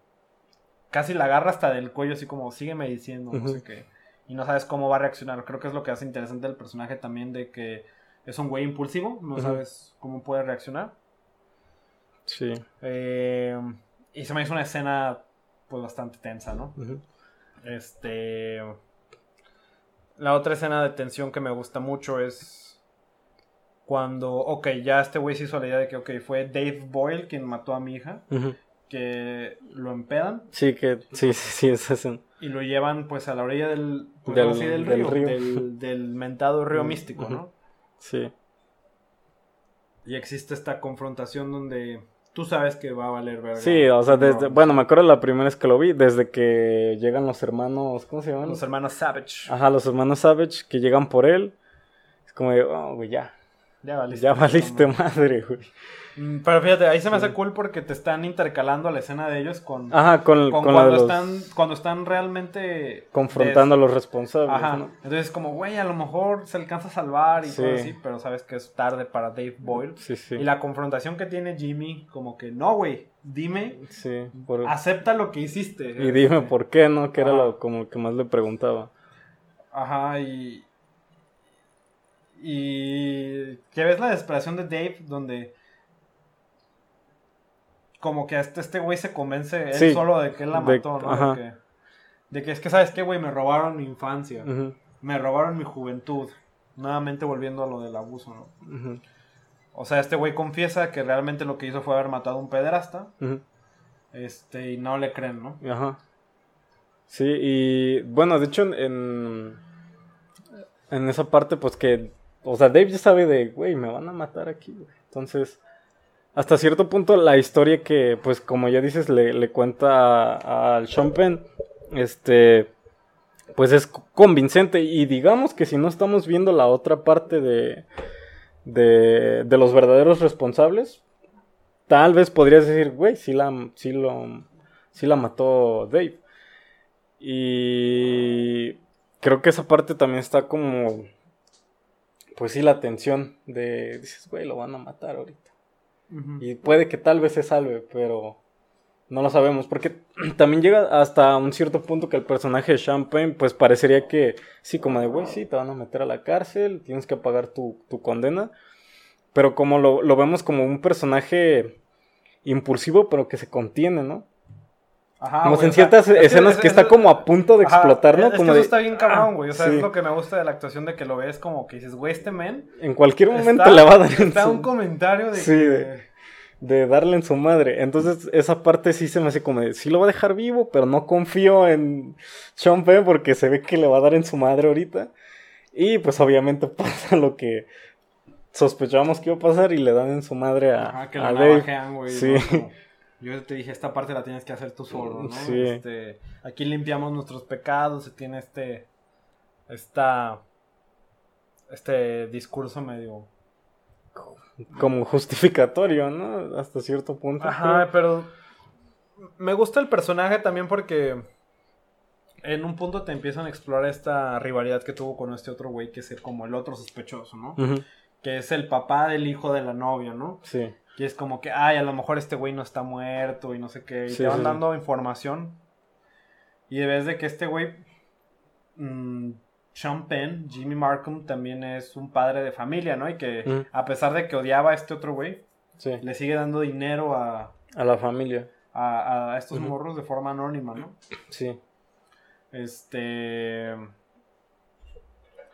casi la agarra hasta del cuello, así como sígueme diciendo, no sé qué. Y no sabes cómo va a reaccionar. Creo que es lo que hace interesante el personaje también, de que es un güey impulsivo, no sabes cómo puede reaccionar. Sí. Eh, y se me hizo una escena, pues bastante tensa, ¿no? Ujú. Este. La otra escena de tensión que me gusta mucho es cuando, ok, ya este güey se hizo la idea de que, ok, fue Dave Boyle quien mató a mi hija, Ujú. que lo empedan Sí, que sí, sí, sí, es eso. y lo llevan pues a la orilla del, pues, Del- del del río, río. Del, del mentado río místico. ¿no? Sí. Y existe esta confrontación donde tú sabes que va a valer verga. Sí, o sea, desde, No, bueno, me acuerdo la primera vez que lo vi, desde que llegan los hermanos, ¿cómo se llaman? Los hermanos Savage. Ajá, los hermanos Savage que llegan por él. Es como de, oh, güey, ya, Ya valiste. ya valiste madre. güey. Mm, Pero fíjate, ahí se me hace cool porque te están intercalando la escena de ellos con, Ajá, con, cuando, los... están, cuando están realmente... confrontando a los responsables, Ajá. ¿no? Entonces como, güey, a lo mejor se alcanza a salvar y Sí. todo así, pero sabes que es tarde para Dave Boyle. Sí, sí. Y la confrontación que tiene Jimmy, como que, no, güey, dime, Sí, por- acepta lo que hiciste. y dime por qué, ¿no? Que era lo como que más le preguntaba. Ajá, y... Y que ves la desesperación de Dave donde como que hasta este güey se convence él Sí, solo de que él la de- mató, ¿no? De que, de que es que, ¿sabes qué, güey? Me robaron mi infancia, me robaron mi juventud. Nuevamente volviendo a lo del abuso, ¿no? O sea, este güey confiesa que realmente lo que hizo fue haber matado a un pederasta, este, y no le creen, ¿no? Ajá. Sí, y bueno, de hecho en, en esa parte pues que, o sea, Dave ya sabe de, güey, me van a matar aquí. Entonces, hasta cierto punto la historia que, pues como ya dices, le, le cuenta al Sean Penn, este, pues es convincente y digamos que si no estamos viendo la otra parte de, de, de los verdaderos responsables, tal vez podrías decir, güey, sí la, sí lo, sí la mató Dave. Y creo que esa parte también está como, pues sí, la tensión de, dices, güey, lo van a matar ahorita. Y puede que tal vez se salve, pero no lo sabemos. Porque también llega hasta un cierto punto que el personaje de Champagne, pues parecería que sí, como de, güey, sí, te van a meter a la cárcel, tienes que pagar tu, tu condena. Pero como lo, lo vemos como un personaje impulsivo, pero que se contiene, ¿no? Ajá, como güey, en o sea, ciertas es escenas es- que es- está como a punto de explotar, ¿no? Es, como que de, eso está bien cabrón, güey. O sea, sí. es lo que me gusta de la actuación de que lo ves como que dices, güey, este men. En cualquier momento está- le va a dar en Está su- un comentario de Sí, que. de- de darle en su madre. Entonces, esa parte sí se me hace como de, sí lo va a dejar vivo, pero no confío en Sean Penn porque se ve que le va a dar en su madre ahorita. Y pues obviamente pasa lo que sospechábamos que iba a pasar y le dan en su madre a, Ajá, que a lo Dave. navajean, güey. Sí. ¿no? Como, Yo te dije, esta parte la tienes que hacer tú solo, ¿no? Sí. Este, aquí limpiamos nuestros pecados, se tiene este. Esta. Este discurso medio. Como justificatorio, ¿no? Hasta cierto punto. Ajá, pero. Me gusta el personaje también porque. En un punto te empiezan a explorar esta rivalidad que tuvo con este otro güey, que es como el otro sospechoso, ¿no? Que es el papá del hijo de la novia, ¿no? Sí. Y es como que, ay, a lo mejor este güey no está muerto y no sé qué. Y Sí, te van sí. dando información. Y de vez de que este güey, mm, Sean Penn, Jimmy Markham, también es un padre de familia, ¿no? Y que Mm. a pesar de que odiaba a este otro güey, le sigue dando dinero a, A la familia. a, a estos morros de forma anónima, ¿no? Sí. Este.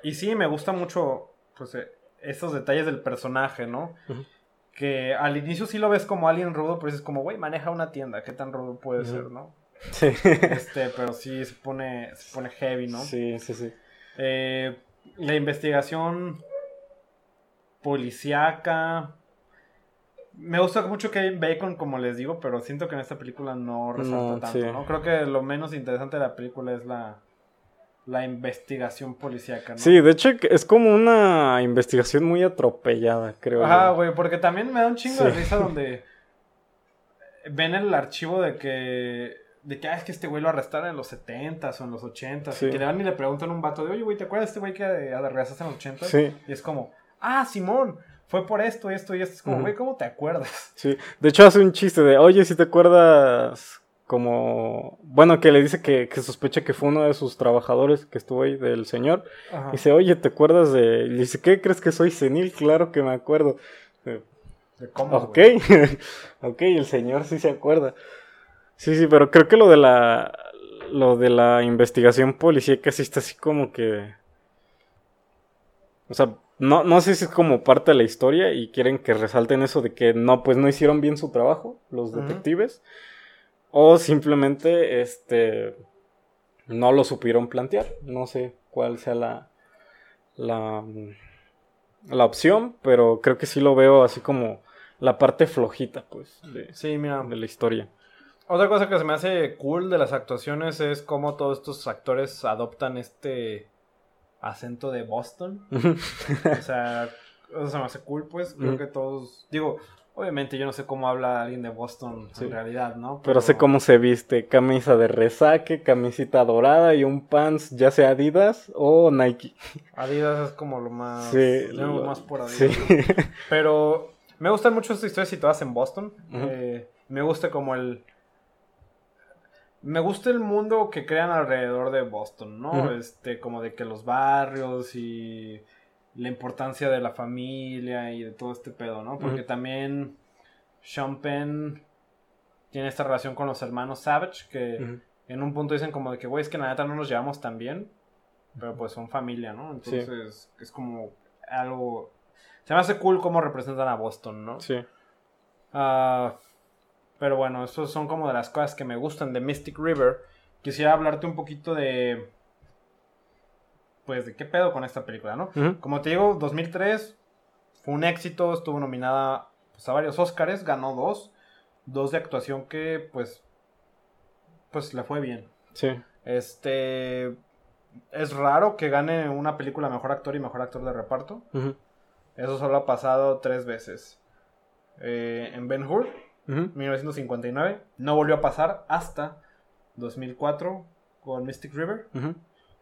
Y sí, me gusta mucho, pues, eh, estos detalles del personaje, ¿no? Ujú. Que al inicio sí lo ves como alguien rudo, pero dices como, güey, maneja una tienda, ¿qué tan rudo puede ser, no? Sí. Este, pero sí se pone, se pone heavy, ¿no? Sí, sí, sí. Eh, la investigación policíaca. Me gusta mucho Kevin Bacon, como les digo, pero siento que en esta película no resalta No, tanto, sí. ¿no? Creo que lo menos interesante de la película es la, la investigación policíaca, ¿no? Sí, de hecho es como una investigación muy atropellada, creo. Ajá, güey, porque también me da un chingo de risa donde ven el archivo de que de que ah, es que este güey lo arrestaron en los 70s o en los 80s Sí. y que le van y le preguntan a un vato de, "Oye, güey, ¿te acuerdas de este güey que eh, arrestaste en los 80s?" Sí. Y es como, "Ah, Simón, fue por esto, esto y esto." Es como. "Güey, ¿cómo te acuerdas?" Sí, de hecho hace un chiste de, oye, si te acuerdas como, bueno, que le dice que, que sospecha que fue uno de sus trabajadores que estuvo ahí del señor. Ajá. Dice, oye, ¿te acuerdas de...? Y dice, ¿qué crees que soy senil? Claro que me acuerdo. Eh, De cómo, Ok, ok, el señor sí se acuerda. Sí, sí, pero creo que lo de la, lo de la investigación policíaca sí está así como que... O sea, no, no sé si es como parte de la historia y quieren que resalten eso de que no, pues no hicieron bien su trabajo los detectives. O simplemente, este, no lo supieron plantear. No sé cuál sea la, la, la opción, pero creo que sí lo veo así como la parte flojita, pues, de, Sí, mira. de la historia. Otra cosa que se me hace cool de las actuaciones es cómo todos estos actores adoptan este acento de Boston. O sea, eso se me hace cool, pues. Creo que todos. Digo, obviamente yo no sé cómo habla alguien de Boston Sí. en realidad, ¿no? Pero sé cómo se viste, camisa de resaque, camisita dorada y un pants, ya sea Adidas o Nike. Adidas es como lo más. Sí, lo- más por sí. Adidas. Pero me gustan mucho estas historias situadas en Boston. Eh, me gusta como el. Me gusta el mundo que crean alrededor de Boston, ¿no? Este, como de que los barrios y la importancia de la familia y de todo este pedo, ¿no? Porque también Sean Penn tiene esta relación con los hermanos Savage que en un punto dicen como de que, güey, es que la neta no nos llevamos tan bien, pero pues son familia, ¿no? Sí. Entonces es como algo... Se me hace cool cómo representan a Boston, ¿no? Sí. Ah, pero bueno, esos son como de las cosas que me gustan de Mystic River. Quisiera hablarte un poquito de... Pues de qué pedo con esta película, ¿no? Como te digo, 2003 fue un éxito, estuvo nominada pues, a varios Oscars, ganó dos, dos de actuación que pues pues le fue bien. Sí. Este es raro que gane una película mejor actor y mejor actor de reparto. Eso solo ha pasado tres veces. Eh, en Ben Hur, Ujú. 1959, no volvió a pasar hasta 2004 con Mystic River. Ujú.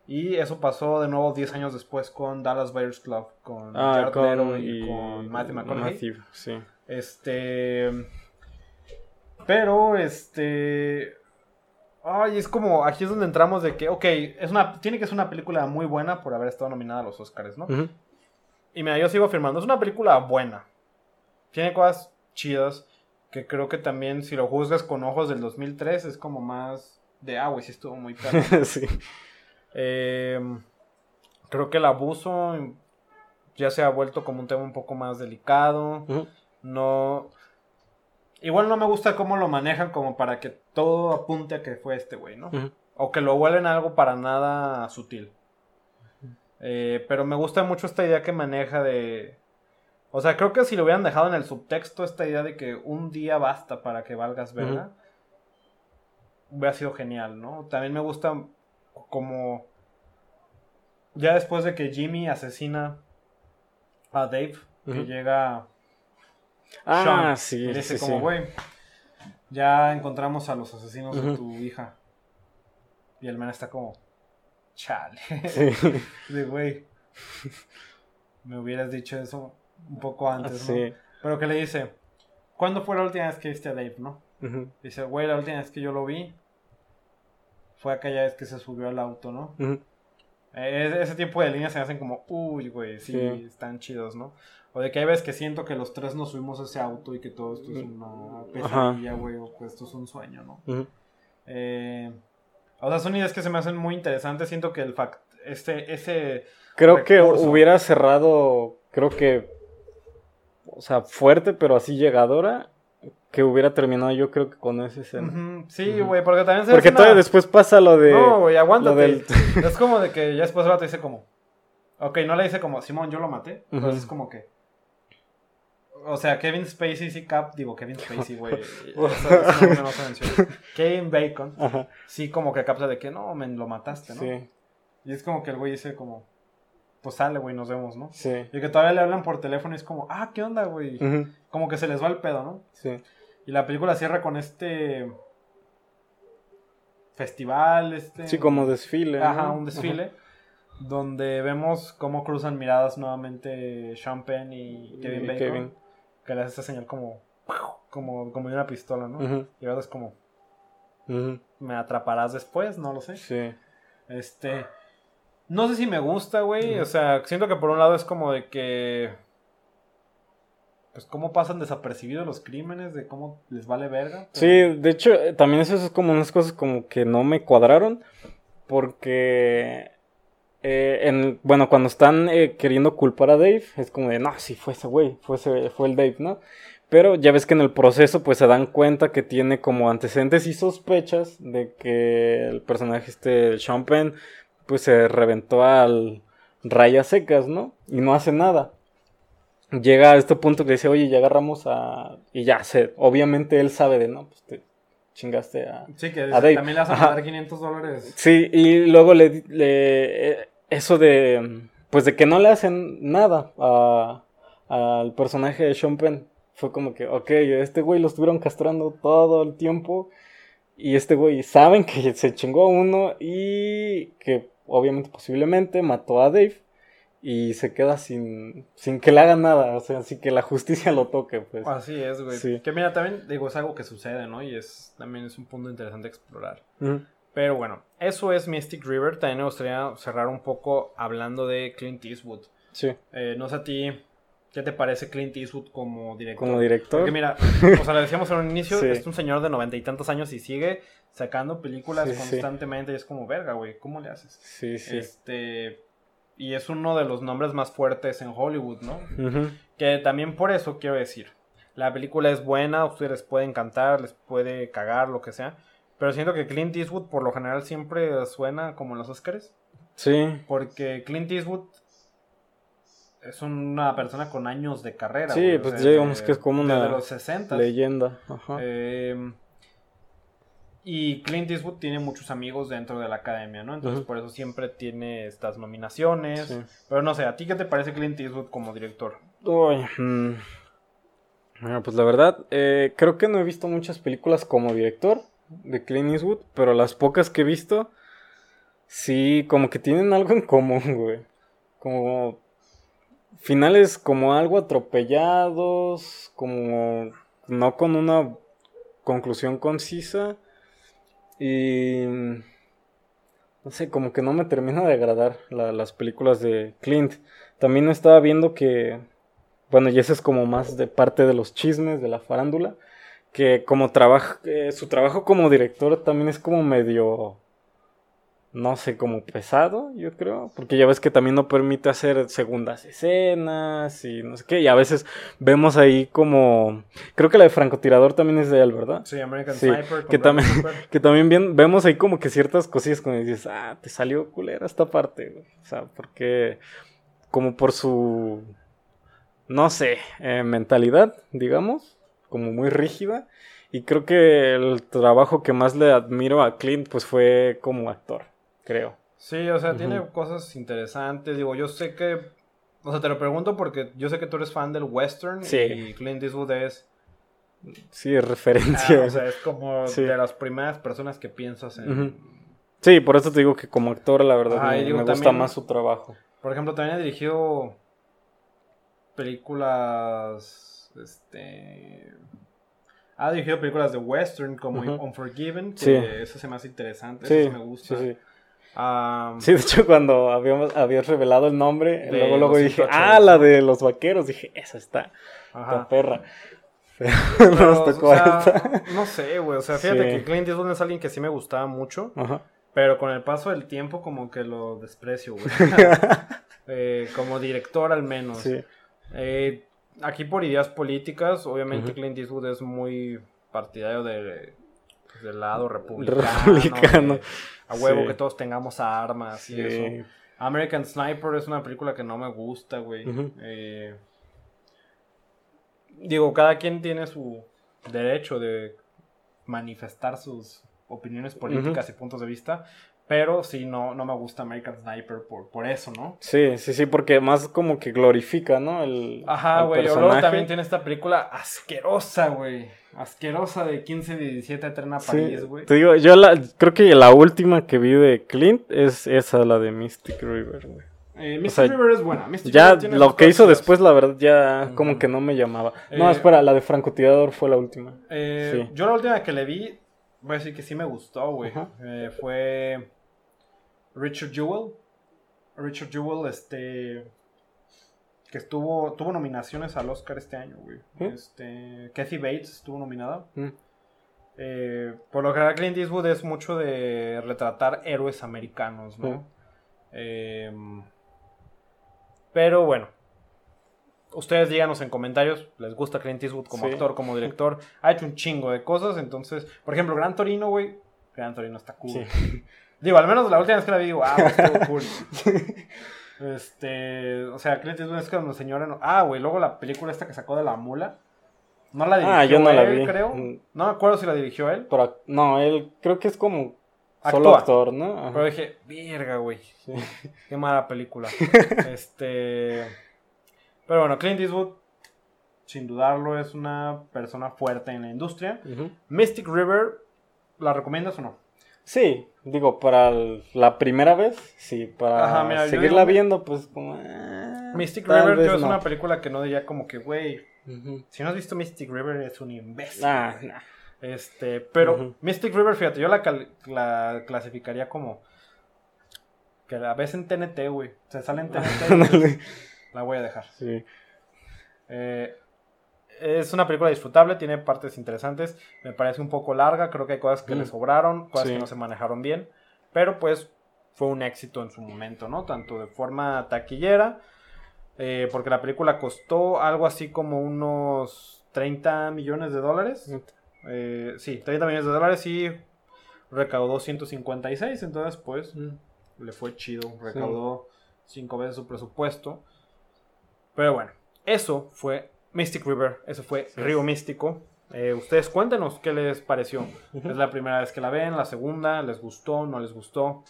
Y eso pasó de nuevo 10 años después con Dallas Buyers Club, con Ah, con, y, y- con Matthew McConaughey. Matthew, sí. Este. Pero, este. Ay, es como. Aquí es donde entramos de que, ok, es una, tiene que ser una película muy buena por haber estado nominada a los Oscars, ¿no? Y mira, yo sigo afirmando, es una película buena. Tiene cosas chidas. Que creo que también, si lo juzgas con ojos del 2003, es como más de, ah, güey, sí estuvo muy perro. sí. Eh, creo que el abuso ya se ha vuelto como un tema un poco más delicado. No. Igual no me gusta cómo lo manejan como para que todo apunte a que fue este güey, ¿no? O que lo vuelven algo para nada sutil. Eh, pero me gusta mucho esta idea que maneja de... O sea, creo que si lo hubieran dejado en el subtexto, esta idea de que un día basta para que valgas verga, hubiera sido genial, ¿no? También me gusta como... Ya después de que Jimmy asesina a Dave, que llega Ah, Sean, sí, y dice sí, como, sí. güey, ya encontramos a los asesinos de tu hija. Y el man está como, chale. Sí. De güey, me hubieras dicho eso un poco antes, ¿no? Sí. Pero que le dice, ¿cuándo fue la última vez que viste a Dave, no? Dice, güey, la última vez que yo lo vi fue aquella vez que se subió al auto, ¿no? Eh, ese tipo de líneas se me hacen como, uy, güey, sí, Sí. están chidos, ¿no? O de que hay veces que siento que los tres nos subimos a ese auto y que todo esto es una pesadilla, güey, o que esto es un sueño, ¿no? Eh, o sea, son ideas que se me hacen muy interesantes. Siento que el fact, este, ese, Creo que hubiera cerrado, creo que, o sea, fuerte, pero así llegadora, que hubiera terminado yo creo que con esa escena. Sí, güey, porque también se Porque todavía una- después pasa lo de... No, güey, aguántate. del- Es como de que ya después el vato dice como, ok, no le dice como, Simón, yo lo maté. Entonces Ujú. es como que, o sea, Kevin Spacey sí cap, digo Kevin Spacey, güey. Kevin Bacon Ajá, sí como que capta de que no, men, lo mataste, ¿no? sí. Y es como que el güey dice como, pues sale, güey, nos vemos, ¿no? Sí. Y que todavía le hablan por teléfono y es como, ah, ¿qué onda, güey? Como que se les va el pedo, ¿no? Sí. Y la película cierra con este festival, este... Sí, como desfile. ¿no? Ajá, un desfile. Donde vemos cómo cruzan miradas nuevamente Sean Penn y Kevin Y Bacon. Kevin. Que le hace esta señal como... Como, como de una pistola, ¿no? Ujú. Y ahora es como... Me atraparás después, no lo sé. Sí. Este. No sé si me gusta, güey. O sea, siento que por un lado es como de que. Pues cómo pasan desapercibidos los crímenes, de cómo les vale verga. Sí, de hecho, eh, también eso es como unas cosas como que no me cuadraron. Porque. eh, en, bueno, cuando están eh, queriendo culpar a Dave, es como de, no, sí, fue ese güey, fue, ese- fue el Dave, ¿no? Pero ya ves que en el proceso, pues se dan cuenta que tiene como antecedentes y sospechas de que el personaje, este, Sean Penn, pues se reventó al rayas secas, ¿no? Y no hace nada. Llega a este punto que dice, oye, ya agarramos a. Y ya, se, obviamente él sabe de, no, pues te chingaste a. Sí, que a Dave. también le vas a mandar 500 dólares. Sí, y luego le, le- eh, eso de pues de que no le hacen nada a- al personaje de Sean Penn. Fue como que, ok, este güey lo estuvieron castrando todo el tiempo. Y este güey saben que se chingó a uno y que obviamente posiblemente mató a Dave. Y se queda sin, sin que le hagan nada, o sea, sin que la justicia lo toque, pues. Así es, güey. Sí. Que mira, también, digo, es algo que sucede, ¿no? Y es también es un punto interesante explorar. Pero bueno, eso es Mystic River. También me gustaría cerrar un poco hablando de Clint Eastwood. Sí, Eh, no sé a ti, ¿qué te parece Clint Eastwood como director? como director. Porque mira, o sea, lo decíamos en un inicio, Sí. es un señor de noventa y tantos años y sigue sacando películas Sí, sí. constantemente y es como, verga, güey, ¿cómo le haces? Sí, sí. Este, y es uno de los nombres más fuertes en Hollywood, ¿no? Que también por eso quiero decir, la película es buena, a ustedes les puede encantar, les puede cagar, lo que sea, pero siento que Clint Eastwood por lo general siempre suena como en los Oscars, Sí, porque Clint Eastwood es una persona con años de carrera. Sí, güey, pues digamos que es como una los 60. leyenda. Ajá. Eh, y Clint Eastwood tiene muchos amigos dentro de la academia, ¿no? Entonces por eso siempre tiene estas nominaciones. Sí. Pero no sé, ¿a ti qué te parece Clint Eastwood como director? Uy, mm. Bueno, pues la verdad, eh, creo que no he visto muchas películas como director de Clint Eastwood, pero las pocas que he visto, sí, como que tienen algo en común, güey. Como finales como algo atropellados, como no con una conclusión concisa y no sé, como que no me termina de agradar la- las películas de Clint. También estaba viendo que, bueno, y ese es como más de parte de los chismes de la farándula, que como trabaja, eh, su trabajo como director también es como medio, no sé, como pesado, yo creo, porque ya ves que también no permite hacer segundas escenas y no sé qué, y a veces vemos ahí como, creo que la de francotirador también es de él, ¿verdad? Sí, American Sí, Sniper. que también-. Que también bien- vemos ahí como que ciertas cosillas cuando dices, ah, te salió culera esta parte, güey. O sea, porque como por su, no sé, eh, mentalidad, digamos, como muy rígida. Y creo que el trabajo que más le admiro a Clint, pues fue como actor, creo. Sí, o sea, tiene cosas interesantes. Digo, yo sé que. O sea, te lo pregunto porque yo sé que tú eres fan del western Sí. y Clint Eastwood es. Sí, es ah, referencia. o sea, es como Sí. de las primeras personas que piensas en. Sí, por eso te digo que como actor, la verdad, me, digo, me gusta también- más su trabajo. Por ejemplo, también ha dirigido películas. Este. Ha dirigido películas de western como. Unforgiven, que Sí. eso se me hace interesante, Sí, eso sí me gusta. sí, sí. Sí, de hecho, cuando habíamos, habías revelado el nombre, luego, luego dije, 108, ah, la de los vaqueros. Dije, esa está, perra. Pero Pero, nos tocó o sea, esta. no sé, güey. O sea, fíjate Sí. que Clint Eastwood es alguien que sí me gustaba mucho. Ajá. Pero con el paso del tiempo, como que lo desprecio, güey. Eh, como director, al menos. Sí. Eh, aquí, por ideas políticas, obviamente. Clint Eastwood es muy partidario de, del lado republicano. Republicano. de a huevo Sí. que todos tengamos armas y eso. American Sniper es una película que no me gusta, güey. Eh, digo, cada quien tiene su derecho de manifestar sus opiniones políticas y puntos de vista, Pero sí, no, no me gusta American Sniper por, por eso, ¿no? Sí, sí, sí, porque más como que glorifica, ¿no? El, Ajá, güey. Luego también tiene esta película asquerosa, güey. Asquerosa de 15 de 17 Eterna París, güey. te digo, yo la, creo que la última que vi de Clint es esa, la de Mystic River, güey. Eh, Mystic sea, River es buena. Mystic Ya River tiene lo que hizo cosas después, la verdad, ya como que no me llamaba. No, Eh, espera, la de francotirador fue la última. Eh, Sí. Yo la última que le vi, voy a decir que sí me gustó, güey. Eh, fue Richard Jewell. Richard Jewell, este. Que estuvo. Tuvo nominaciones al Oscar este año, güey. Este. Kathy Bates estuvo nominada. Mm. Eh, por lo general, Clint Eastwood es mucho de retratar héroes americanos, ¿no? Eh, pero bueno. Ustedes díganos en comentarios, ¿les gusta Clint Eastwood como Sí. actor, como director? Ha hecho un chingo de cosas, entonces, por ejemplo, Gran Torino, güey. Gran Torino está cool. Sí. Digo, al menos la última vez que la vi, digo, ah, estuvo cool. Este, o sea, Clint Eastwood es como el señor en- Ah, güey, luego la película esta que sacó de la mula. No la dirigió Ah, yo no la él, vi. creo. Mm. No me acuerdo si la dirigió él. Pero, no, él creo que es como solo Actúa. actor, ¿no? Ajá. Pero dije, verga, güey. Sí. Qué mala película. este. Pero bueno, Clint Eastwood, sin dudarlo, es una persona fuerte en la industria. Mystic River, ¿la recomiendas o no? Sí, digo, para la primera vez, sí, para Ajá, mira, seguirla digo- viendo, pues como... ah, Mystic River yo es no. una película que no diría como que, güey, si no has visto Mystic River es un imbécil. Ah, nah. Este, pero. Mystic River, fíjate, yo la, la clasificaría como que la ves en TNT, güey. Se sale en TNT, la voy a dejar. sí. Eh, es una película disfrutable, tiene partes interesantes. Me parece un poco larga, creo que hay cosas que Mm. le sobraron, cosas Sí. que no se manejaron bien. Pero pues fue un éxito en su momento, ¿no? Tanto de forma taquillera, eh, porque la película costó algo así como unos 30 millones de dólares. Eh, sí, 30 millones de dólares y recaudó 156, entonces pues le fue chido, recaudó cinco veces su presupuesto. Pero bueno, eso fue Mystic River, eso fue Sí. Río Místico. Eh, ustedes cuéntenos qué les pareció. Es la primera vez que la ven, la segunda, les gustó, no les gustó.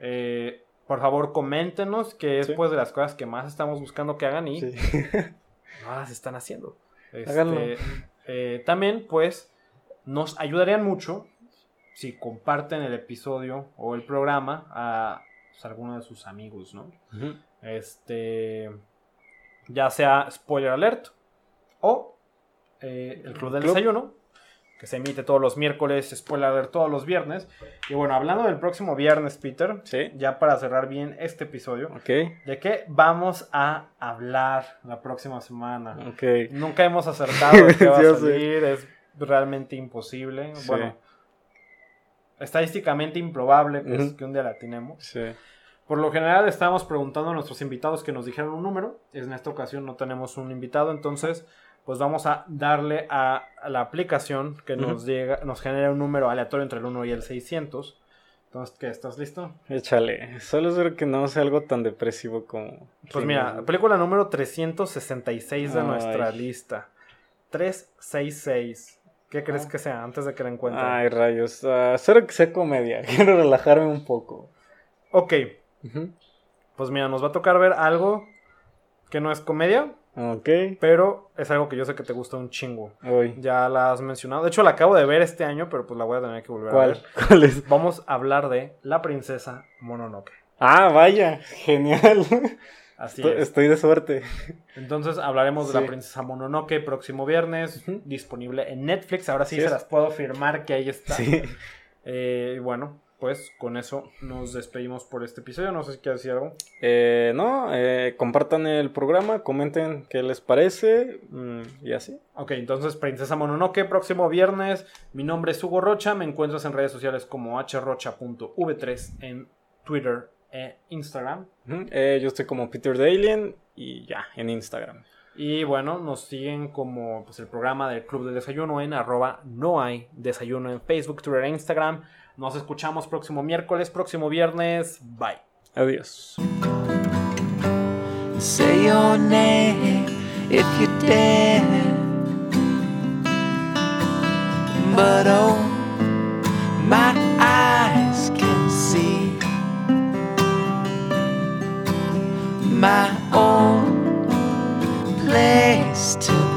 Eh, por favor, coméntenos que es Sí. pues de las cosas que más estamos buscando que hagan y Sí. no las están haciendo. Este, Háganlo. eh, también, pues, nos ayudarían mucho si comparten el episodio o el programa a pues, alguno de sus amigos, ¿no? Este, ya sea spoiler alert o eh, el club del Club. desayuno, que se emite todos los miércoles, spoiler alert todos los viernes. Y bueno, hablando del próximo viernes, Peter, Sí. ya para cerrar bien este episodio, Ok. ¿de qué vamos a hablar la próxima semana? Ok. Nunca hemos acertado de qué va a sé. salir, es realmente imposible. Sí. Bueno, estadísticamente improbable pues, que un día la tenemos. Sí. Por lo general estábamos preguntando a nuestros invitados que nos dijeran un número. En esta ocasión no tenemos un invitado, entonces pues vamos a darle a, a la aplicación que nos, Ujú. llega, nos genera un número aleatorio entre el 1 y el 600. Entonces, ¿qué? ¿Estás listo? Échale. Solo espero que no sea algo tan depresivo como. Pues mira, película número 366 de Ay. nuestra lista. 366. ¿Qué crees Ah. que sea antes de que la encuentre? Ay, rayos. Ah, espero que sea comedia. Quiero relajarme un poco. Ok, Pues mira, nos va a tocar ver algo que no es comedia, Ok. pero es algo que yo sé que te gusta un chingo. Hoy. Ya la has mencionado. De hecho, la acabo de ver este año, pero pues la voy a tener que volver a ¿Cuál? ver. ¿Cuál es? Vamos a hablar de La Princesa Mononoke. Ah, vaya. Genial. Así Estoy, es. estoy de suerte. Entonces hablaremos de La. Princesa Mononoke próximo viernes, disponible en Netflix. Ahora sí, Sí se es. las puedo firmar que ahí está. Sí. Eh, bueno, pues con eso nos despedimos por este episodio. No sé si quieres decir algo. Eh, no, eh, compartan el programa, comenten qué les parece mm, y así. Ok, entonces Princesa Mononoke, próximo viernes. Mi nombre es Hugo Rocha. Me encuentras en redes sociales como hrocha.v3 en Twitter e Instagram. Ujú. Eh, yo estoy como Peter Dalien y ya, en Instagram. Y bueno, nos siguen como pues, el programa del Club del Desayuno en arroba no hay desayuno en Facebook, Twitter e Instagram. Nos escuchamos próximo miércoles, próximo viernes. Bye. Adiós. Say your name if you dare. But oh, my eyes can see my own place to.